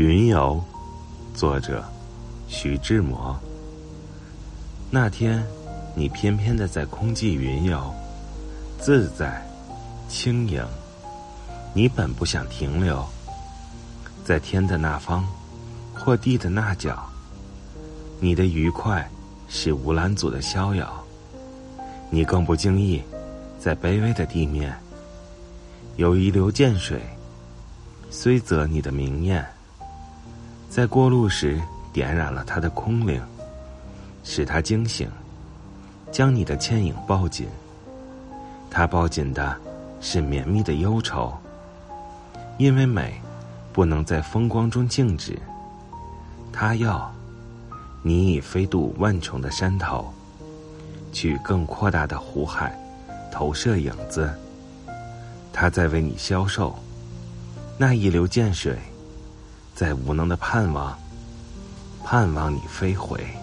云游，作者徐志摩。那天，你翩翩的在空际云游，自在、轻盈。你本不想停留，在天的那方，或地的那角。你的愉快是无拦阻的逍遥。你更不经意，在卑微的地面，有一流涧水，虽则你的明艳。在过路时，点染了他的空灵，使他惊醒，将你的倩影抱紧。他抱紧的是绵密的忧愁，因为美不能在风光中静止。他要你已飞渡万重的山头，去更扩大的湖海投射影子。他在为你消瘦，那一流涧水。在无能的盼望，盼望你飞回。